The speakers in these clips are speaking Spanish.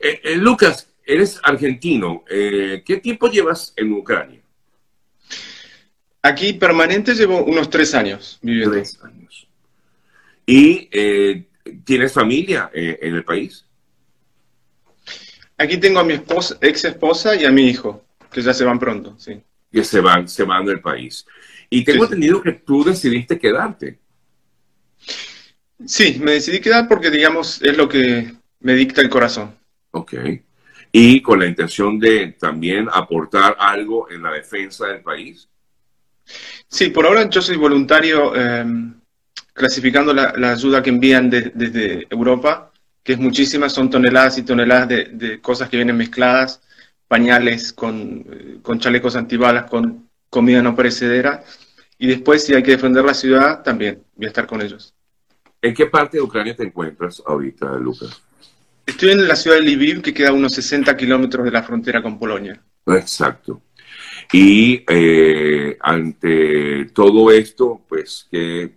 Eh, eh, Lucas, eres argentino. Eh, ¿Qué tiempo llevas en Ucrania? Aquí permanente llevo unos tres años viviendo. Tres años. ¿Y tienes familia en el país? Aquí tengo a mi esposa, ex esposa y a mi hijo, que ya se van pronto, sí. Que se van, se van del país. Y tengo entendido que tú decidiste quedarte. Sí, me decidí quedar porque, digamos, es lo que me dicta el corazón. Ok. Y con la intención de también aportar algo en la defensa del país. Sí, por ahora yo soy voluntario em, clasificando la, ayuda que envían desde Europa que es muchísima, son toneladas y toneladas de, cosas que vienen mezcladas, pañales con, con, chalecos antibalas, con comida no perecedera, y después si hay que defender la ciudad, también voy a estar con ellos. ¿En qué parte de Ucrania te encuentras ahorita, Lucas? Estoy en la ciudad de Lviv, que queda a unos 60 kilómetros de la frontera con Polonia. Exacto. Y eh, ante todo esto, pues que,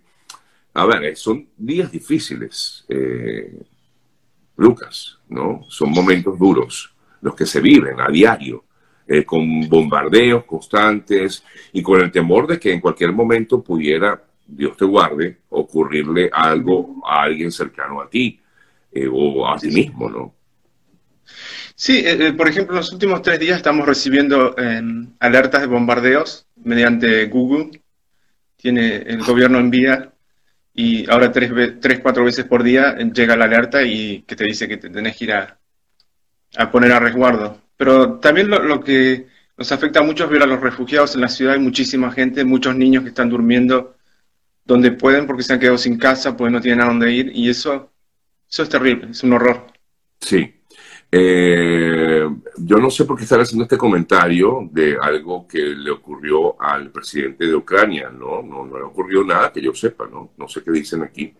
a ver, son días difíciles. Eh, Lucas, ¿no? Son momentos duros los que se viven a diario, eh, con bombardeos constantes y con el temor de que en cualquier momento pudiera, Dios te guarde, ocurrirle algo a alguien cercano a ti eh, o a ti mismo, ¿no? Sí, eh, por ejemplo, en los últimos tres días estamos recibiendo alertas de bombardeos mediante Google. Tiene, el gobierno envía y ahora tres, tres, cuatro veces por día llega la alerta y que te dice que te tenés que ir a, poner a resguardo. Pero también lo, que nos afecta mucho es ver a los refugiados en la ciudad, hay muchísima gente, muchos niños que están durmiendo donde pueden porque se han quedado sin casa, pues no tienen a dónde ir y eso, eso es terrible, es un horror. Sí, eh, yo no sé por qué estar haciendo este comentario de algo que le ocurrió al presidente de Ucrania, ¿no? No, no le ocurrió nada que yo sepa, ¿no? No sé qué dicen aquí.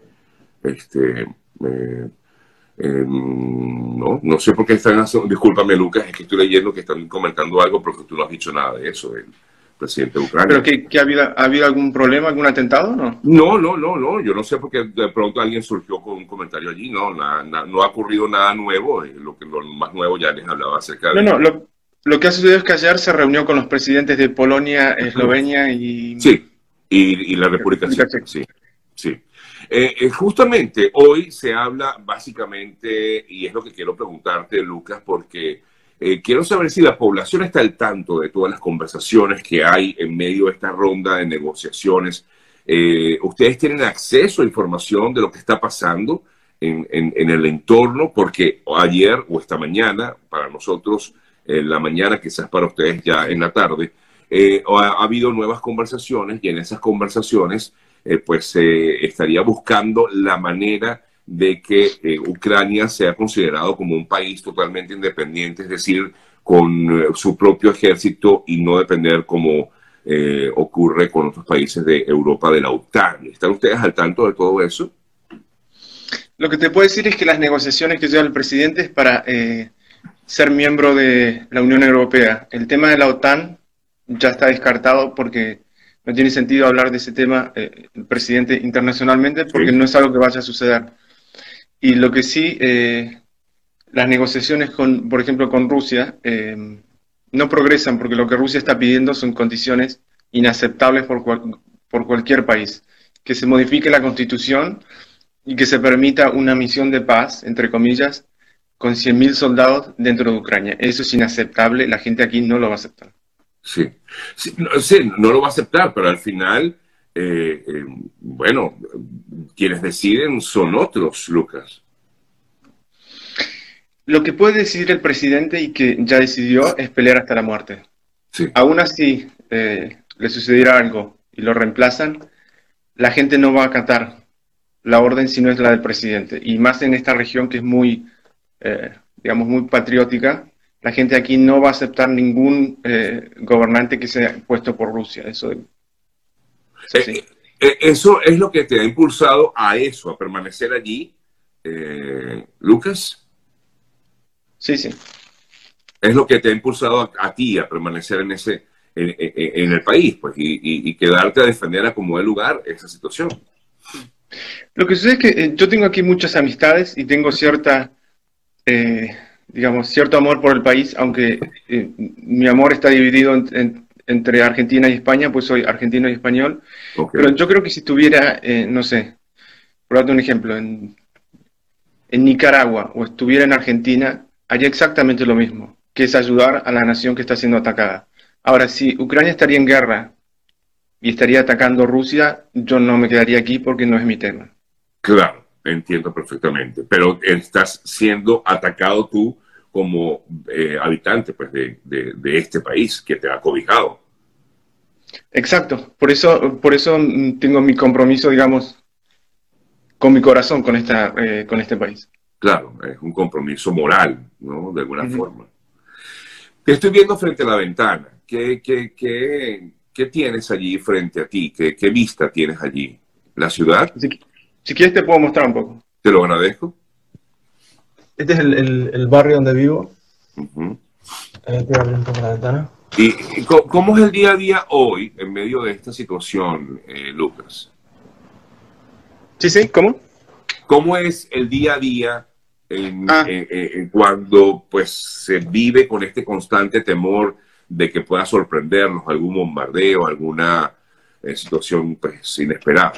Este, eh, em, no, no sé por qué están haciendo, discúlpame Lucas, es que estoy leyendo que están comentando algo porque tú no has dicho nada de eso presidente de Ucrania. ¿Pero que, ha, habido, ha habido algún problema, algún atentado no? No, no, no, no. Yo no sé por qué de pronto alguien surgió con un comentario allí. No, no ha ocurrido nada nuevo. Eh, lo, que, lo más nuevo ya les hablaba acerca de... No, no, lo, que ha sucedido es que ayer se reunió con los presidentes de Polonia, Eslovenia y... Sí, y, la República Checa. Sí, sí. Eh, eh, justamente hoy se habla básicamente, y es lo que quiero preguntarte, Lucas, porque eh, quiero saber si la población está al tanto de todas las conversaciones que hay en medio de esta ronda de negociaciones. Eh, ¿Ustedes tienen acceso a información de lo que está pasando en, el entorno? Porque ayer o esta mañana, para nosotros, en la mañana, quizás para ustedes ya en la tarde, eh, ha, habido nuevas conversaciones y en esas conversaciones, pues se estaría buscando la manera de que eh, Ucrania sea considerado como un país totalmente independiente, es decir, con eh, su propio ejército y no depender como eh, ocurre con otros países de Europa de la OTAN. ¿Están ustedes al tanto de todo eso? Lo que te puedo decir es que las negociaciones que lleva el presidente es para ser miembro de la Unión Europea. El tema de la OTAN ya está descartado porque no tiene sentido hablar de ese tema el presidente internacionalmente porque no es algo que vaya a suceder. Y lo que sí, eh, las negociaciones, con, por ejemplo, con Rusia, eh, no progresan porque lo que Rusia está pidiendo son condiciones inaceptables por, por cualquier país. Que se modifique la constitución y que se permita una misión de paz, entre comillas, con 100.000 soldados dentro de Ucrania. Eso es inaceptable, la gente aquí no lo va a aceptar. Sí, sí, no, lo va a aceptar, pero al final, eh, bueno, quienes deciden son otros, Lucas. Lo que puede decidir el presidente y que ya decidió es pelear hasta la muerte. Sí. Aún así, eh, le sucediera algo y lo reemplazan, la gente no va a acatar la orden si no es la del presidente. Y más en esta región que es muy, eh, digamos, muy patriótica, la gente aquí no va a aceptar ningún eh, gobernante que sea puesto por Rusia. Eso, sí. Eh, eso es lo que te ha impulsado a eso, a permanecer allí, eh, Lucas. Sí, sí. Es lo que te ha impulsado a, ti a permanecer en ese, en, el país, pues, y, quedarte a defender a como el lugar esa situación. Lo que sucede es que eh, yo tengo aquí muchas amistades y tengo cierta, digamos, cierto amor por el país, aunque eh, mi amor está dividido entre Argentina y España, pues soy argentino y español. Pero yo creo que si estuviera, eh, no sé, por darte un ejemplo, en, en Nicaragua o estuviera en Argentina, haría exactamente lo mismo, que es ayudar a la nación que está siendo atacada. Ahora, si Ucrania estaría en guerra y estaría atacando Rusia, yo no me quedaría aquí porque no es mi tema. Claro, entiendo perfectamente, pero estás siendo atacado tú como eh, habitante pues, de, de, este país que te ha cobijado. Exacto, por eso, por eso tengo mi compromiso, digamos, con mi corazón con, esta, eh, con este país. Claro, es un compromiso moral, ¿no? De alguna forma. Te estoy viendo frente a la ventana. ¿Qué, qué, qué, qué tienes allí frente a ti? ¿Qué, ¿Qué, vista tienes allí? ¿La ciudad? Si, quieres te puedo mostrar un poco. Te lo agradezco. Este es el, el, barrio donde vivo. Uh la ventana. ¿Y, cómo es el día a día hoy en medio de esta situación, eh, Lucas? Sí, sí, ¿cómo? ¿Cómo es el día a día ah. en, cuando pues se vive con este constante temor de que pueda sorprendernos algún bombardeo, alguna eh, situación pues, inesperada?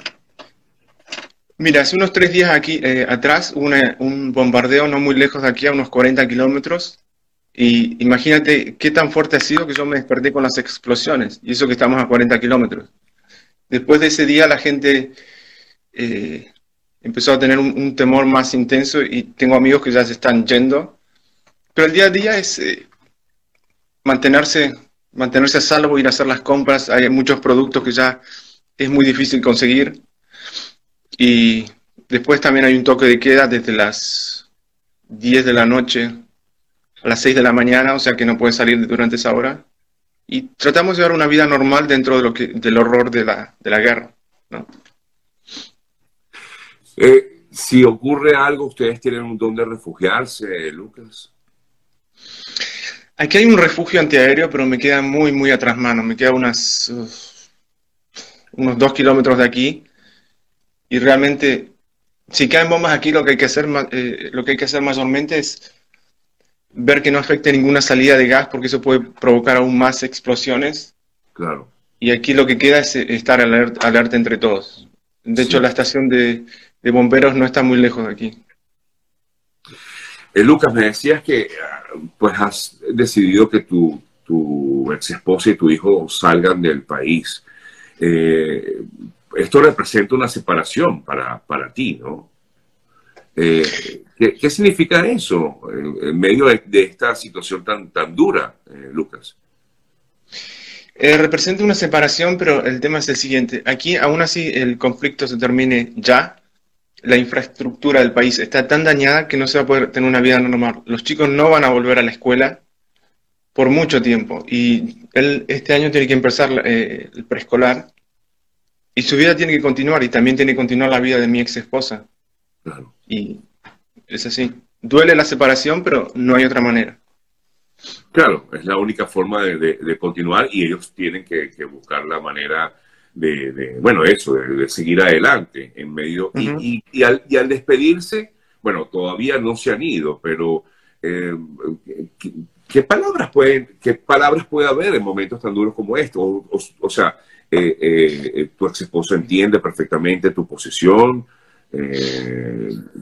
Mira, hace unos tres días aquí eh, atrás hubo un bombardeo no muy lejos de aquí, a unos 40 kilómetros. Y imagínate qué tan fuerte ha sido que yo me desperté con las explosiones. Y eso que estamos a 40 kilómetros. Después de ese día la gente eh, empezó a tener un, temor más intenso y tengo amigos que ya se están yendo. Pero el día a día es eh, mantenerse, mantenerse a salvo, ir a hacer las compras. Hay muchos productos que ya es muy difícil conseguir. Y después también hay un toque de queda desde las 10 de la noche a las 6 de la mañana, o sea que no puedes salir durante esa hora. Y tratamos de llevar una vida normal dentro de lo que, del horror de la, de la guerra. ¿no? Eh, si ocurre algo, ¿ustedes tienen un don de refugiarse, Lucas? Aquí hay un refugio antiaéreo, pero me queda muy, muy atrás mano. Me queda unas, unos dos kilómetros de aquí. Y realmente, si caen bombas aquí, lo que hay que hacer, eh, lo que hay que hacer mayormente es ver que no afecte ninguna salida de gas, porque eso puede provocar aún más explosiones. Claro. Y aquí lo que queda es estar alerta, entre todos. De hecho, la estación de, de bomberos no está muy lejos de aquí. Eh, Lucas, me decías que pues has decidido que tu, tu ex esposa y tu hijo salgan del país. Eh, esto representa una separación para, para ti, ¿no? Eh, ¿qué, significa eso en, medio de, esta situación tan, tan dura, Lucas? representa una separación, pero el tema es el siguiente. Aquí, aún así, el conflicto se termine ya la infraestructura del país está tan dañada que no se va a poder tener una vida normal. Los chicos no van a volver a la escuela por mucho tiempo y él este año tiene que empezar eh, el preescolar y su vida tiene que continuar y también tiene que continuar la vida de mi ex esposa. Y es así. Duele la separación, pero no hay otra manera. Claro, es la única forma de, continuar y ellos tienen que, que buscar la manera de, bueno, eso, de, seguir adelante en medio. y, y, al, y, al, despedirse, bueno, todavía no se han ido, pero eh, ¿qué, palabras pueden, ¿qué palabras puede haber en momentos tan duros como estos? O, sea, eh, eh, tu ex esposo entiende perfectamente tu posición,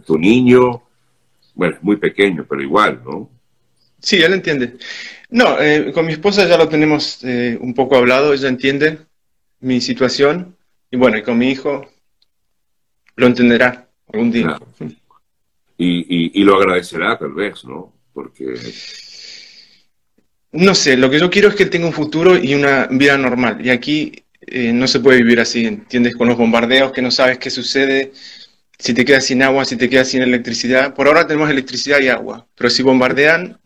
tu niño, bueno, es muy pequeño, pero igual, ¿no? Sí, él entiende. No, con mi esposa ya lo tenemos un poco hablado, ella entiende mi situación y bueno, y con mi hijo lo entenderá algún día. Y, y, lo agradecerá tal vez, ¿no? Porque... No sé, lo que yo quiero es que él tenga un futuro y una vida normal. Y aquí eh, no se puede vivir así, ¿entiendes? Con los bombardeos, que no sabes qué sucede, si te quedas sin agua, si te quedas sin electricidad. Por ahora tenemos electricidad y agua, pero si bombardean,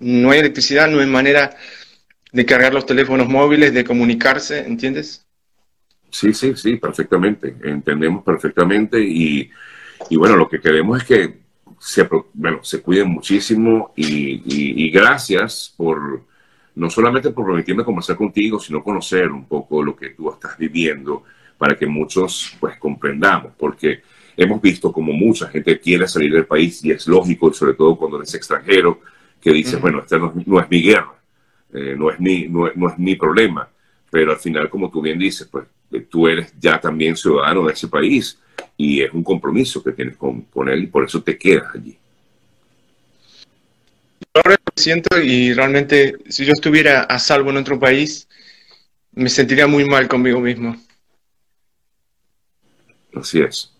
no hay electricidad, no hay manera de cargar los teléfonos móviles, de comunicarse, ¿entiendes? Sí, sí, sí, perfectamente. Entendemos perfectamente y, bueno, lo que queremos es que se, bueno, se cuiden muchísimo y, gracias por no solamente por permitirme conversar contigo, sino conocer un poco lo que tú estás viviendo para que muchos pues comprendamos, porque hemos visto como mucha gente quiere salir del país y es lógico, y sobre todo cuando eres extranjero, que dices, bueno, esta no, es mi guerra, eh, no, es mi, no, es mi problema, pero al final, como tú bien dices, pues eh, tú eres ya también ciudadano de ese país y es un compromiso que tienes con, con él y por eso te quedas allí. Ahora lo siento y realmente si yo estuviera a salvo en otro país, me sentiría muy mal conmigo mismo. Así es.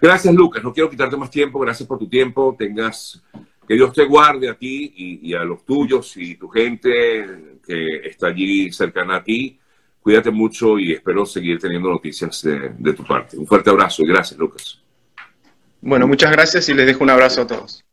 Gracias, Lucas. No quiero quitarte más tiempo. Gracias por tu tiempo. Tengas que Dios te guarde a ti y, a los tuyos y tu gente que está allí cercana a ti. Cuídate mucho y espero seguir teniendo noticias de, de tu parte. Un fuerte abrazo y gracias, Lucas. Bueno, muchas gracias y les dejo un abrazo a todos.